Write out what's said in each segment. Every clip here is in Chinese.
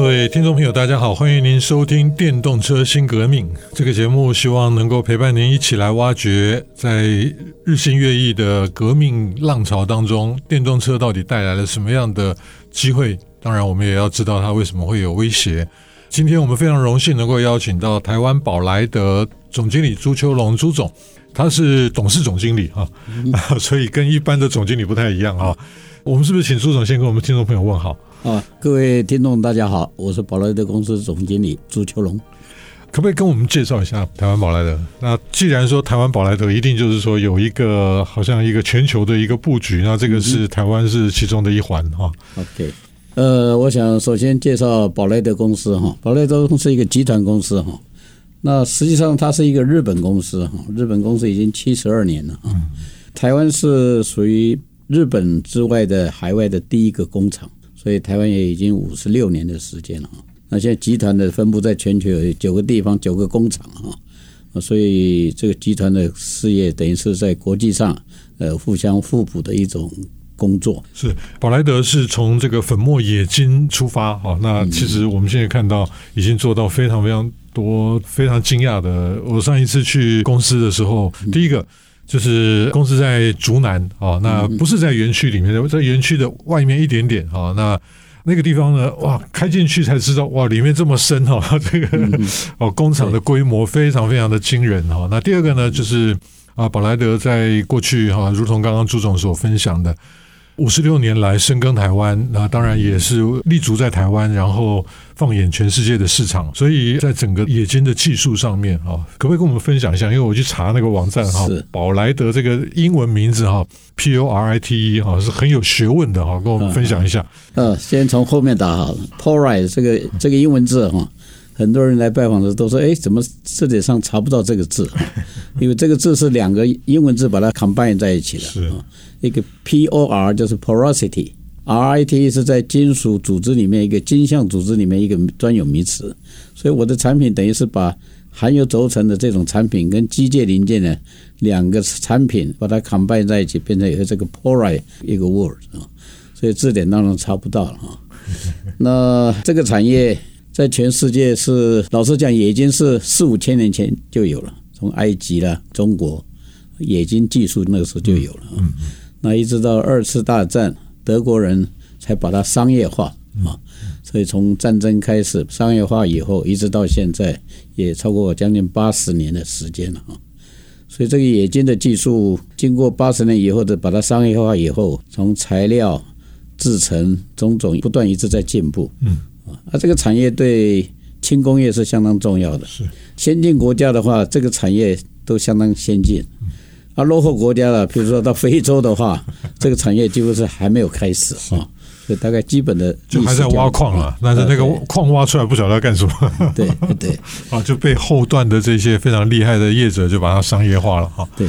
各位听众朋友，大家好，欢迎您收听《电动车新革命》这个节目，希望能够陪伴您一起来挖掘，在日新月异的革命浪潮当中，电动车到底带来了什么样的机会？当然，我们也要知道它为什么会有威胁。今天我们非常荣幸能够邀请到台湾宝莱德总经理朱秋龙朱总，他是董事总经理啊，所以跟一般的总经理不太一样啊。我们是不是请朱总先跟我们听众朋友问好？啊，各位听众，大家好，我是宝莱德公司总经理朱秋龙。可不可以跟我们介绍一下台湾宝莱德？那既然说台湾宝莱德，一定就是说有一个好像一个全球的一个布局，那这个是台湾是其中的一环哈。OK，呃，我想首先介绍宝莱德公司哈，宝莱德公司是一个集团公司哈。那实际上它是一个日本公司哈，日本公司已经七十二年了啊。台湾是属于日本之外的海外的第一个工厂。所以台湾也已经五十六年的时间了。那现在集团的分布在全球有九个地方，九个工厂啊，所以这个集团的事业等于是在国际上呃互相互补的一种工作。是宝莱德是从这个粉末冶金出发哈，那其实我们现在看到已经做到非常非常多非常惊讶的。我上一次去公司的时候，第一个。就是公司在竹南啊，那不是在园区里面，在园区的外面一点点啊。那那个地方呢，哇，开进去才知道，哇，里面这么深哈，这个哦，工厂的规模非常非常的惊人哈。那第二个呢，就是啊，宝莱德在过去哈，如同刚刚朱总所分享的。五十六年来深耕台湾，那当然也是立足在台湾，然后放眼全世界的市场。所以在整个冶金的技术上面啊，可不可以跟我们分享一下？因为我去查那个网站哈，宝莱德这个英文名字哈，P O R I T E 哈，是很有学问的哈，跟我们分享一下。嗯，先从后面打好了，Porite 这个这个英文字哈，很多人来拜访的都说，哎，怎么字典上查不到这个字？因为这个字是两个英文字把它 combine 在一起的。是。一个 P O R 就是 porosity，R I T 是在金属组织里面一个金相组织里面一个专有名词，所以我的产品等于是把含有轴承的这种产品跟机械零件的两个产品把它 combine 在一起，变成一个这个 porite 一个 word 啊，所以字典当中查不到了啊。那这个产业在全世界是老实讲，已经是四五千年前就有了，从埃及啦、中国冶金技术那个时候就有了啊。那一直到二次大战，德国人才把它商业化啊，所以从战争开始商业化以后，一直到现在也超过将近八十年的时间了啊。所以这个冶金的技术，经过八十年以后的把它商业化以后，从材料、制成种种不断一直在进步。嗯啊，这个产业对轻工业是相当重要的。是先进国家的话，这个产业都相当先进。啊，落后国家了，比如说到非洲的话，这个产业几乎是还没有开始啊，所以大概基本的就还在挖矿了，但是那个矿挖出来不晓得要干什么，对对 啊，就被后段的这些非常厉害的业者就把它商业化了哈。对，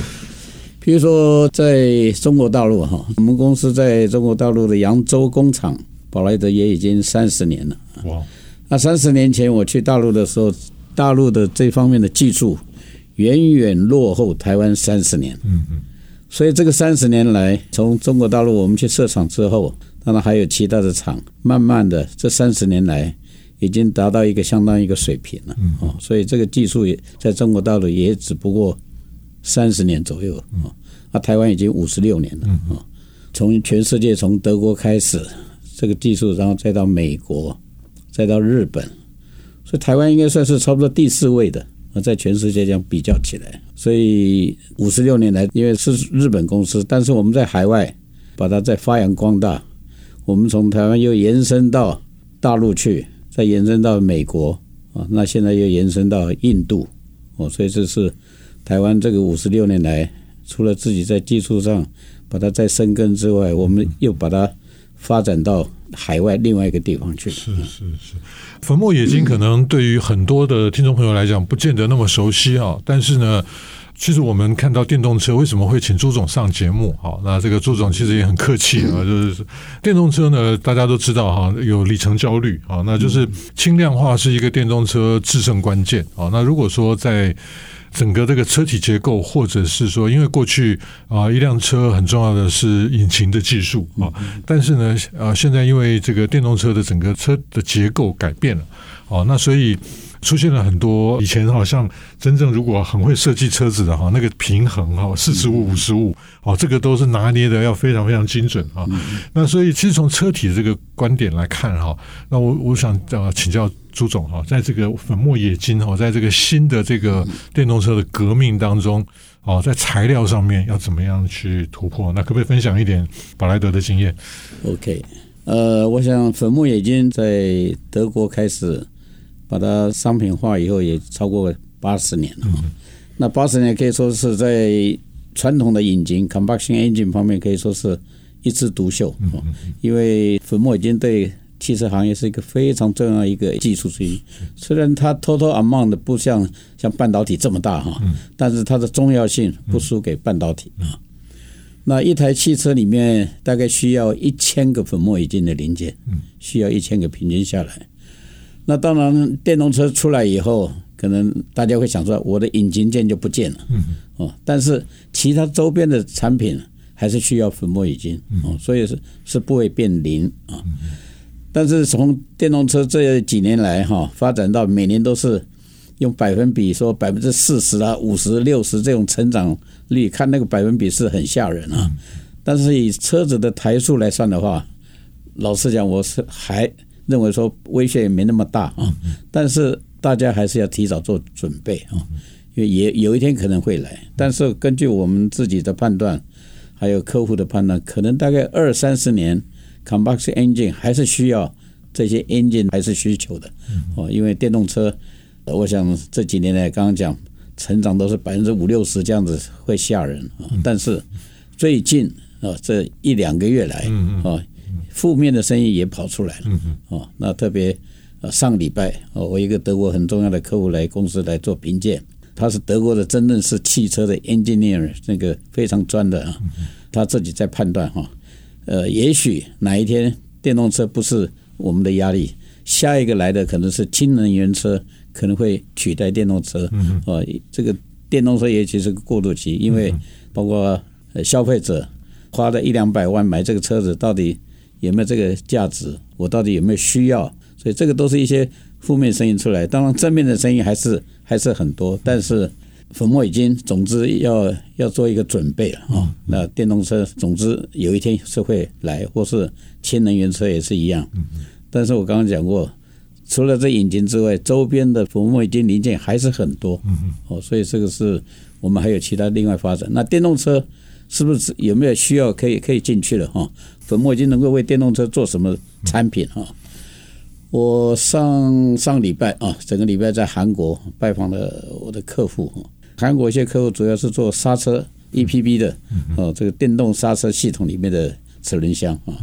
比如说在中国大陆哈，我们公司在中国大陆的扬州工厂，宝莱德也已经三十年了。哇，那三十年前我去大陆的时候，大陆的这方面的技术。远远落后台湾三十年，嗯嗯，所以这个三十年来，从中国大陆我们去设厂之后，当然还有其他的厂，慢慢的这三十年来已经达到一个相当一个水平了，哦，所以这个技术也在中国大陆也只不过三十年左右，啊，那台湾已经五十六年了，啊，从全世界从德国开始这个技术，然后再到美国，再到日本，所以台湾应该算是差不多第四位的。在全世界这样比较起来，所以五十六年来，因为是日本公司，但是我们在海外把它再发扬光大。我们从台湾又延伸到大陆去，再延伸到美国啊，那现在又延伸到印度哦，所以这是台湾这个五十六年来，除了自己在技术上把它再生根之外，我们又把它发展到海外另外一个地方去。是是是。粉末冶金可能对于很多的听众朋友来讲不见得那么熟悉啊，但是呢，其实我们看到电动车为什么会请朱总上节目？好，那这个朱总其实也很客气啊，就是电动车呢，大家都知道哈，有里程焦虑啊，那就是轻量化是一个电动车制胜关键啊。那如果说在整个这个车体结构，或者是说，因为过去啊，一辆车很重要的是引擎的技术啊，但是呢，啊，现在因为这个电动车的整个车的结构改变了，哦，那所以。出现了很多以前好像真正如果很会设计车子的哈，那个平衡哈，四十五五十五哦，这个都是拿捏的要非常非常精准啊。那所以其实从车体的这个观点来看哈，那我我想呃请教朱总哈，在这个粉末冶金哈，在这个新的这个电动车的革命当中哦，在材料上面要怎么样去突破？那可不可以分享一点宝莱德的经验？OK，呃，我想粉末冶金在德国开始。把它商品化以后也超过八十年了，那八十年可以说是在传统的引擎 （combustion engine） 方面可以说是一枝独秀，因为粉末已经对汽车行业是一个非常重要一个技术之一。虽然它 total amount 不像像半导体这么大哈，但是它的重要性不输给半导体啊。那一台汽车里面大概需要一千个粉末冶金的零件，需要一千个平均下来。那当然，电动车出来以后，可能大家会想说，我的引擎件就不见了，哦，但是其他周边的产品还是需要粉末冶金，哦，所以是是不会变零啊。但是从电动车这几年来哈，发展到每年都是用百分比说百分之四十啊、五十、六十这种成长率，看那个百分比是很吓人啊。但是以车子的台数来算的话，老实讲，我是还。认为说威胁也没那么大啊，但是大家还是要提早做准备啊，因为也有一天可能会来。但是根据我们自己的判断，还有客户的判断，可能大概二三十年，combustion engine 还是需要这些 engine 还是需求的哦，因为电动车，我想这几年来刚刚讲成长都是百分之五六十这样子，会吓人啊。但是最近啊这一两个月来啊。负面的声音也跑出来了，哦，那特别呃上礼拜哦，我一个德国很重要的客户来公司来做评鉴，他是德国的真正是汽车的 engineer，那个非常专的啊，他自己在判断哈，呃，也许哪一天电动车不是我们的压力，下一个来的可能是氢能源车可能会取代电动车，哦，这个电动车也许是个过渡期，因为包括消费者花了一两百万买这个车子，到底。有没有这个价值？我到底有没有需要？所以这个都是一些负面声音出来。当然，正面的声音还是还是很多。但是粉末已经，总之要要做一个准备了啊。那电动车，总之有一天是会来，或是氢能源车也是一样。但是我刚刚讲过，除了这引擎之外，周边的粉末已经零件还是很多。哦，所以这个是我们还有其他另外发展。那电动车。是不是有没有需要可以可以进去了哈？粉末已经能够为电动车做什么产品哈？我上上礼拜啊，整个礼拜在韩国拜访了我的客户哈。韩国一些客户主要是做刹车 EPB 的哦，这个电动刹车系统里面的齿轮箱啊。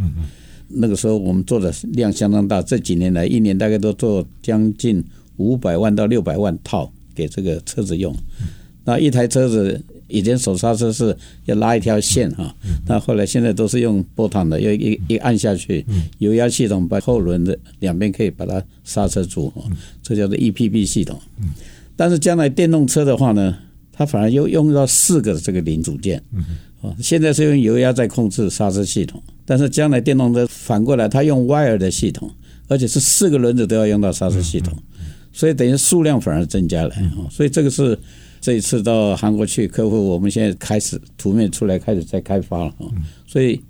那个时候我们做的量相当大，这几年来一年大概都做将近五百万到六百万套给这个车子用。那一台车子。以前手刹车是要拉一条线哈，那后来现在都是用 button 的，要一一按下去，油压系统把后轮的两边可以把它刹车住，这叫做 EPB 系统。但是将来电动车的话呢，它反而又用到四个这个零组件，啊，现在是用油压在控制刹车系统，但是将来电动车反过来，它用 wire 的系统，而且是四个轮子都要用到刹车系统，所以等于数量反而增加了，所以这个是。这一次到韩国去，客户我们现在开始图面出来，开始在开发了啊，所以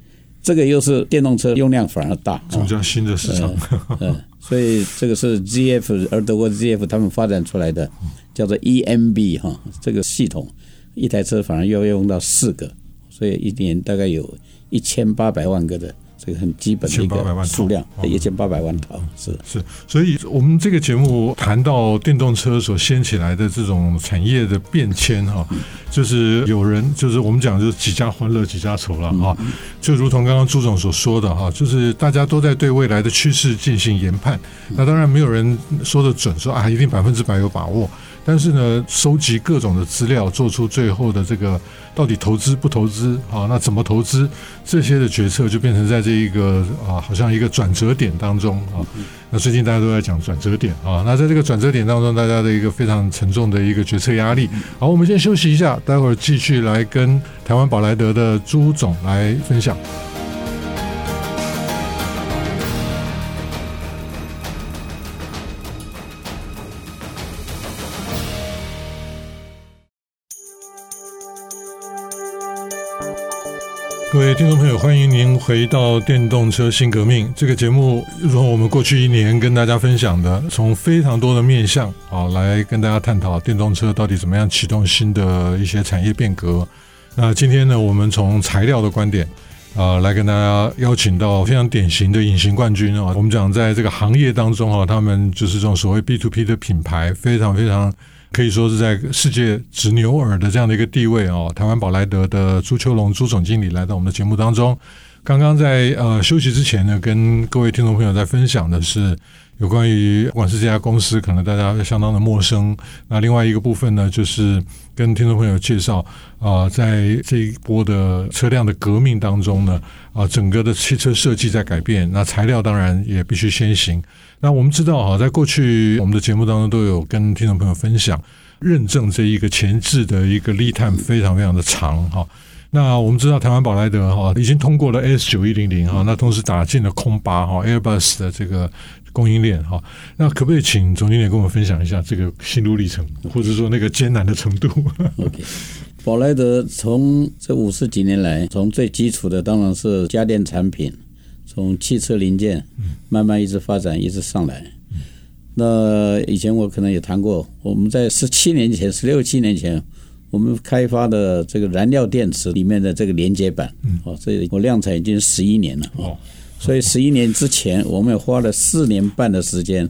这个又是电动车用量反而大，增加新的市场。嗯，所以这个是 ZF，而德国 ZF 他们发展出来的叫做 EMB 哈，这个系统一台车反而要用到四个，所以一年大概有一千八百万个的。这个很基本的一个数量，一千八百万套是。是，所以我们这个节目谈到电动车所掀起来的这种产业的变迁哈，就是有人就是我们讲就是几家欢乐几家愁了哈，就如同刚刚朱总所说的哈，就是大家都在对未来的趋势进行研判，那当然没有人说的准说啊一定百分之百有把握。但是呢，收集各种的资料，做出最后的这个到底投资不投资啊？那怎么投资？这些的决策就变成在这一个啊，好像一个转折点当中啊。那最近大家都在讲转折点啊。那在这个转折点当中，大家的一个非常沉重的一个决策压力。好，我们先休息一下，待会儿继续来跟台湾宝莱德的朱总来分享。听众朋友，欢迎您回到《电动车新革命》这个节目。如我们过去一年跟大家分享的，从非常多的面向啊，来跟大家探讨电动车到底怎么样启动新的一些产业变革。那今天呢，我们从材料的观点啊，来跟大家邀请到非常典型的隐形冠军啊。我们讲在这个行业当中啊，他们就是这种所谓 B to P 的品牌，非常非常。可以说是在世界执牛耳的这样的一个地位哦。台湾宝莱德的朱秋龙朱总经理来到我们的节目当中。刚刚在呃休息之前呢，跟各位听众朋友在分享的是有关于不管是这家公司，可能大家相当的陌生。那另外一个部分呢，就是跟听众朋友介绍啊、在这一波的车辆的革命当中呢，啊、整个的汽车设计在改变，那材料当然也必须先行。那我们知道啊，在过去我们的节目当中都有跟听众朋友分享认证这一个前置的一个 lead time 非常非常的长哈。那我们知道台湾宝莱德哈已经通过了 S 九一零零哈，那同时打进了空巴哈 Airbus 的这个供应链哈。那可不可以请总经理跟我们分享一下这个心路历程，或者说那个艰难的程度？OK，宝莱德从这五十几年来，从最基础的当然是家电产品。从汽车零件慢慢一直发展，一直上来。那以前我可能也谈过，我们在十七年前、十六七年前，我们开发的这个燃料电池里面的这个连接板，哦，这我量产已经十一年了。哦，所以十一年之前，我们也花了四年半的时间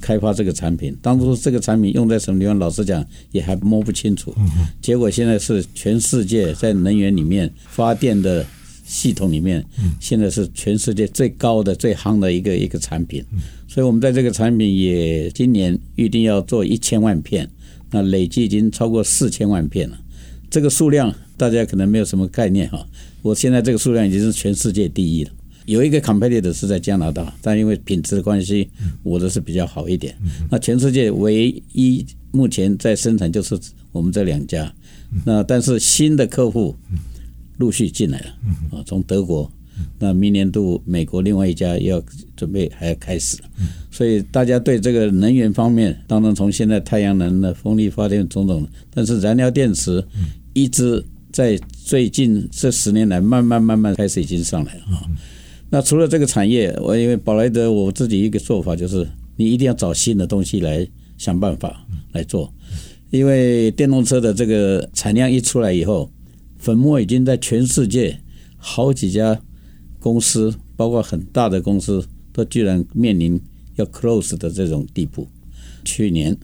开发这个产品。当初这个产品用在什么地方，老实讲也还摸不清楚。结果现在是全世界在能源里面发电的。系统里面，现在是全世界最高的、最夯的一个一个产品，所以我们在这个产品也今年预定要做一千万片，那累计已经超过四千万片了。这个数量大家可能没有什么概念哈，我现在这个数量已经是全世界第一了。有一个 competitor 是在加拿大，但因为品质的关系，我的是比较好一点。那全世界唯一目前在生产就是我们这两家，那但是新的客户。陆续进来了啊，从德国，那明年度美国另外一家要准备还要开始，所以大家对这个能源方面，当然从现在太阳能的风力发电种种，但是燃料电池一直在最近这十年来慢慢慢慢开始已经上来了啊。那除了这个产业，我因为宝莱德我自己一个做法就是，你一定要找新的东西来想办法来做，因为电动车的这个产量一出来以后。粉末已经在全世界好几家公司，包括很大的公司，都居然面临要 close 的这种地步。去年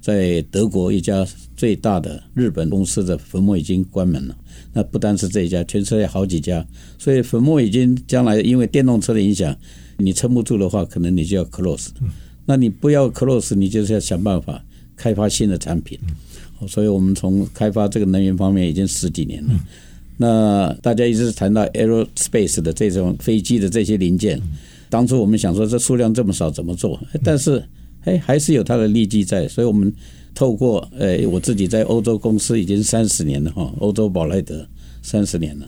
在德国一家最大的日本公司的粉末已经关门了。那不单是这一家，全世界好几家，所以粉末已经将来因为电动车的影响，你撑不住的话，可能你就要 close。那你不要 close，你就是要想办法开发新的产品。所以我们从开发这个能源方面已经十几年了。那大家一直谈到 aerospace 的这种飞机的这些零件，当初我们想说这数量这么少怎么做？但是哎，还是有它的利基在。所以我们透过呃，我自己在欧洲公司已经三十年了哈，欧洲宝莱德三十年了。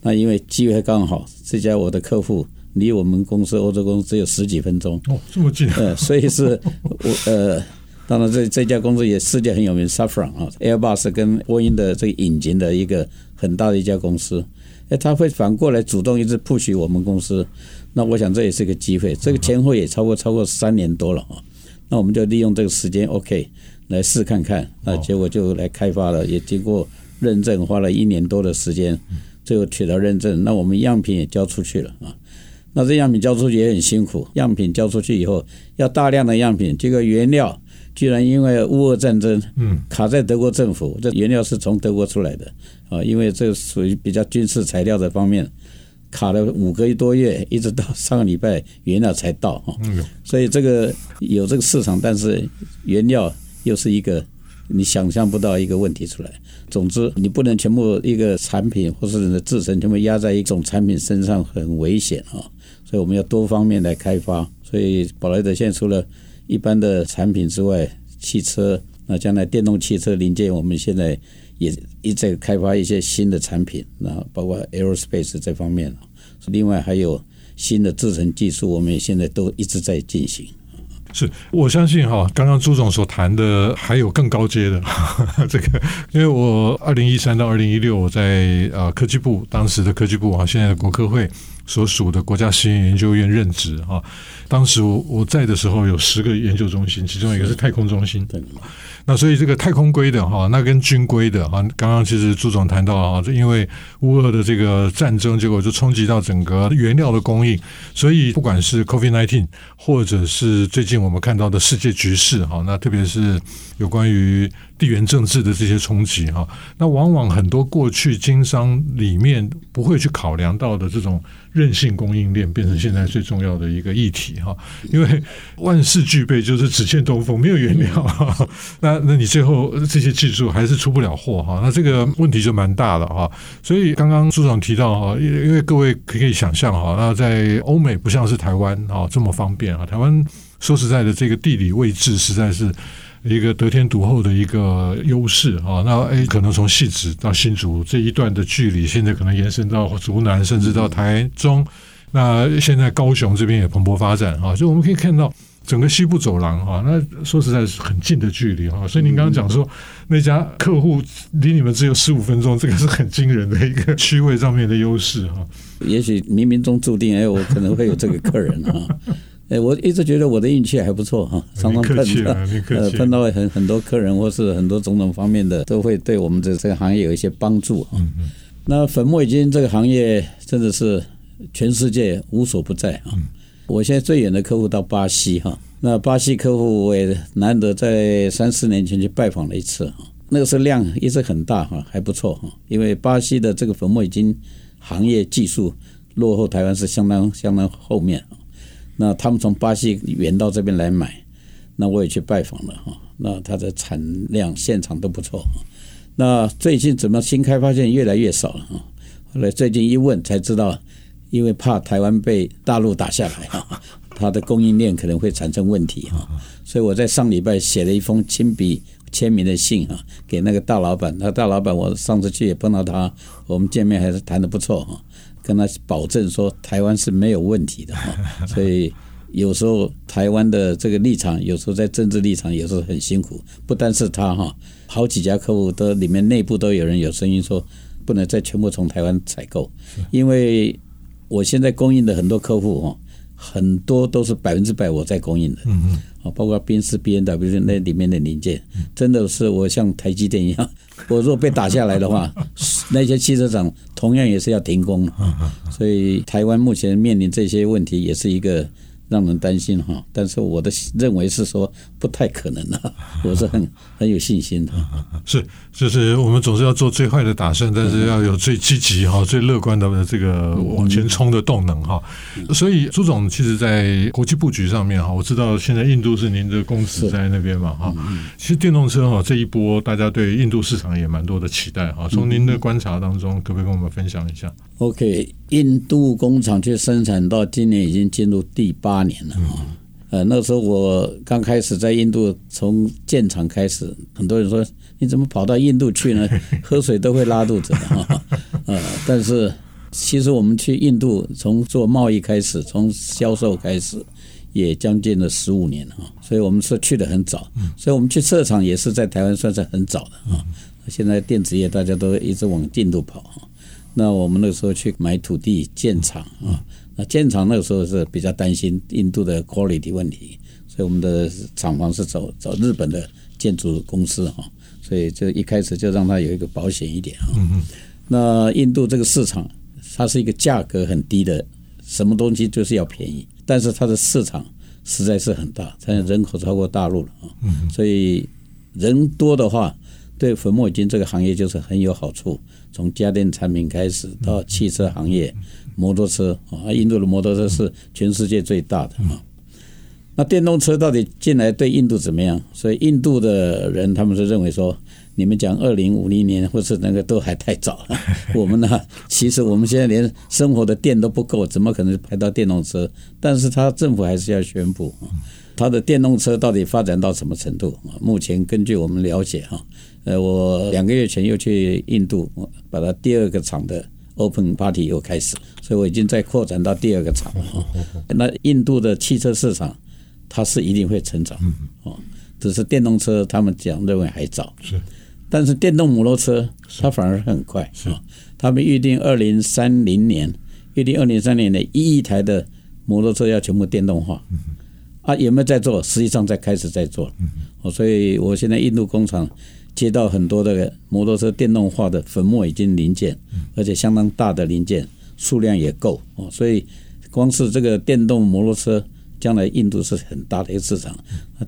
那因为机会刚好，这家我的客户离我们公司欧洲公司只有十几分钟哦，这么近。呃，所以是我呃。当然，这这家公司也世界很有名，Safran 啊，Airbus 跟波音的这个引擎的一个很大的一家公司。哎，他会反过来主动一直 push 我们公司，那我想这也是个机会。这个前后也超过超过三年多了啊，那我们就利用这个时间，OK，来试看看。那结果就来开发了，也经过认证，花了一年多的时间，最后取得认证。那我们样品也交出去了啊。那这样品交出去也很辛苦，样品交出去以后要大量的样品，这个原料。居然因为乌俄战争，嗯，卡在德国政府，这原料是从德国出来的啊，因为这属于比较军事材料的方面，卡了五个多月，一直到上个礼拜原料才到哈，所以这个有这个市场，但是原料又是一个你想象不到一个问题出来。总之，你不能全部一个产品或是你的制程全部压在一种产品身上，很危险啊。所以我们要多方面来开发。所以宝莱德现在除了一般的产品之外，汽车，那将来电动汽车零件，我们现在也一直开发一些新的产品，那包括 aerospace 这方面。另外还有新的制程技术，我们现在都一直在进行。是我相信哈，刚刚朱总所谈的还有更高阶的 这个，因为我二零一三到二零一六在呃科技部，当时的科技部啊，现在的国科会所属的国家实验研究院任职哈。当时我我在的时候有十个研究中心，其中一个是太空中心。对。那所以这个太空规的哈，那跟军规的哈，刚刚其实朱总谈到啊，因为乌俄的这个战争，结果就冲击到整个原料的供应，所以不管是 COVID-19，或者是最近我们看到的世界局势哈，那特别是有关于地缘政治的这些冲击哈，那往往很多过去经商里面不会去考量到的这种。韧性供应链变成现在最重要的一个议题哈，因为万事俱备，就是只欠东风，没有原料，那那你最后这些技术还是出不了货哈，那这个问题就蛮大的哈。所以刚刚朱总提到哈，因因为各位可以想象哈，那在欧美不像是台湾啊这么方便啊，台湾说实在的，这个地理位置实在是。一个得天独厚的一个优势啊，那诶，可能从戏子到新竹这一段的距离，现在可能延伸到竹南，甚至到台中。那现在高雄这边也蓬勃发展啊，所以我们可以看到整个西部走廊啊，那说实在是很近的距离啊。所以您刚刚讲说那家客户离你们只有十五分钟，这个是很惊人的一个区位上面的优势哈。也许冥冥中注定，哎，我可能会有这个客人啊。哎，我一直觉得我的运气还不错哈，常常碰到呃碰到很很多客人或是很多种种方面的，都会对我们的这个行业有一些帮助啊。那粉末冶金这个行业真的是全世界无所不在啊。我现在最远的客户到巴西哈，那巴西客户我也难得在三四年前去拜访了一次哈，那个时候量一直很大哈，还不错哈，因为巴西的这个粉末已经行业技术落后台湾是相当相当后面。那他们从巴西远到这边来买，那我也去拜访了哈。那它的产量现场都不错。那最近怎么新开发现越来越少了哈？后来最近一问才知道，因为怕台湾被大陆打下来哈，它的供应链可能会产生问题哈。所以我在上礼拜写了一封亲笔签名的信哈，给那个大老板。那大老板我上次去也碰到他，我们见面还是谈得不错哈。跟他保证说，台湾是没有问题的哈，所以有时候台湾的这个立场，有时候在政治立场，也是很辛苦。不单是他哈，好几家客户都里面内部都有人有声音说，不能再全部从台湾采购，因为我现在供应的很多客户哦。很多都是百分之百我在供应的，嗯啊，包括宾士、B N W 那里面的零件，真的是我像台积电一样，我如果被打下来的话，那些汽车厂同样也是要停工，所以台湾目前面临这些问题，也是一个。让人担心哈，但是我的认为是说不太可能的，我是很很有信心的。是，就是我们总是要做最坏的打算，但是要有最积极哈、最乐观的这个往前冲的动能哈。所以朱总其实，在国际布局上面哈，我知道现在印度是您的公司在那边嘛哈。其实电动车哈这一波，大家对印度市场也蛮多的期待哈。从您的观察当中，可不可以跟我们分享一下？OK。印度工厂去生产到今年已经进入第八年了啊！呃，那个时候我刚开始在印度从建厂开始，很多人说你怎么跑到印度去呢？喝水都会拉肚子的哈。呃，但是其实我们去印度从做贸易开始，从销售开始，也将近了十五年哈。所以我们是去的很早，所以我们去设厂也是在台湾算是很早的啊。现在电子业大家都一直往印度跑。那我们那个时候去买土地建厂啊，那建厂那个时候是比较担心印度的 quality 问题，所以我们的厂房是找找日本的建筑公司哈，所以就一开始就让它有一个保险一点哈。那印度这个市场，它是一个价格很低的，什么东西就是要便宜，但是它的市场实在是很大，它人口超过大陆了啊，所以人多的话。对粉末冶金这个行业就是很有好处，从家电产品开始到汽车行业、摩托车啊，印度的摩托车是全世界最大的啊。那电动车到底进来对印度怎么样？所以印度的人他们是认为说，你们讲二零五零年或是那个都还太早。我们呢，其实我们现在连生活的电都不够，怎么可能排到电动车？但是他政府还是要宣布，他的电动车到底发展到什么程度？目前根据我们了解哈，呃，我两个月前又去印度，把它第二个厂的 Open Party 又开始，所以我已经在扩展到第二个厂了。那印度的汽车市场。它是一定会成长，哦，只是电动车他们讲认为还早，是，但是电动摩托车它反而很快，是，他们预定二零三零年，预定二零三零年一亿台的摩托车要全部电动化，啊，有没有在做？实际上在开始在做，哦，所以我现在印度工厂接到很多的摩托车电动化的粉末已经零件，而且相当大的零件数量也够，哦，所以光是这个电动摩托车。将来印度是很大的一个市场，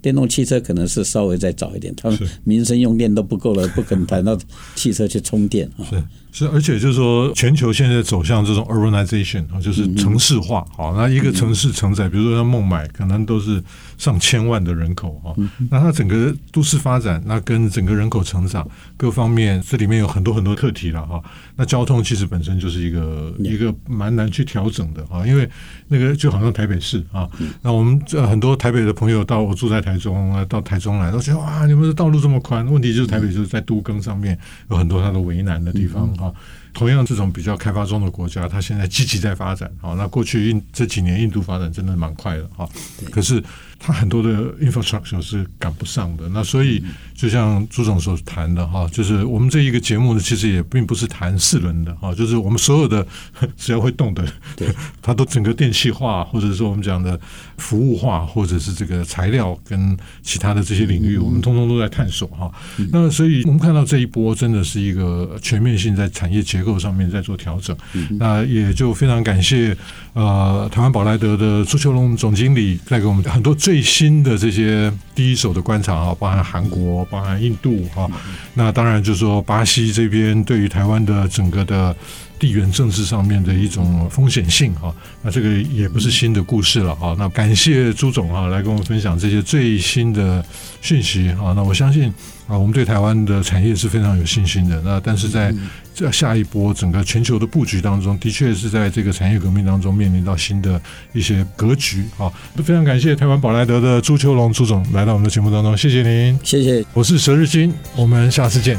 电动汽车可能是稍微再早一点，他们民生用电都不够了，不可能谈到汽车去充电啊。是是，而且就是说，全球现在走向这种 urbanization 啊，就是城市化。好，那一个城市承载，比如说像孟买，可能都是上千万的人口啊。那它整个都市发展，那跟整个人口成长各方面，这里面有很多很多课题了哈。那交通其实本身就是一个一个蛮难去调整的啊，因为那个就好像台北市啊。那我们这很多台北的朋友到我住在台中啊，到台中来都觉得哇，你们的道路这么宽。问题就是台北就是在都更上面有很多它的为难的地方啊。同样，这种比较开发中的国家，它现在积极在发展啊。那过去印这几年印度发展真的蛮快的哈，可是。它很多的 infrastructure 是赶不上的，那所以就像朱总所谈的哈，就是我们这一个节目呢，其实也并不是谈四轮的哈，就是我们所有的 只要会动的，对，它都整个电气化，或者说我们讲的服务化，或者是这个材料跟其他的这些领域，我们通通都在探索哈。那所以我们看到这一波真的是一个全面性在产业结构上面在做调整，那也就非常感谢呃台湾宝莱德的朱秋龙总经理带给我们很多最。新的这些第一手的观察啊，包含韩国，包含印度哈，那当然就是说巴西这边对于台湾的整个的地缘政治上面的一种风险性哈，那这个也不是新的故事了哈。那感谢朱总啊，来跟我们分享这些最新的讯息啊。那我相信啊，我们对台湾的产业是非常有信心的。那但是在这下一波整个全球的布局当中，的确是在这个产业革命当中面临到新的一些格局啊！非常感谢台湾宝莱德的朱秋龙朱总来到我们的节目当中，谢谢您，谢谢。我是佘日新，我们下次见。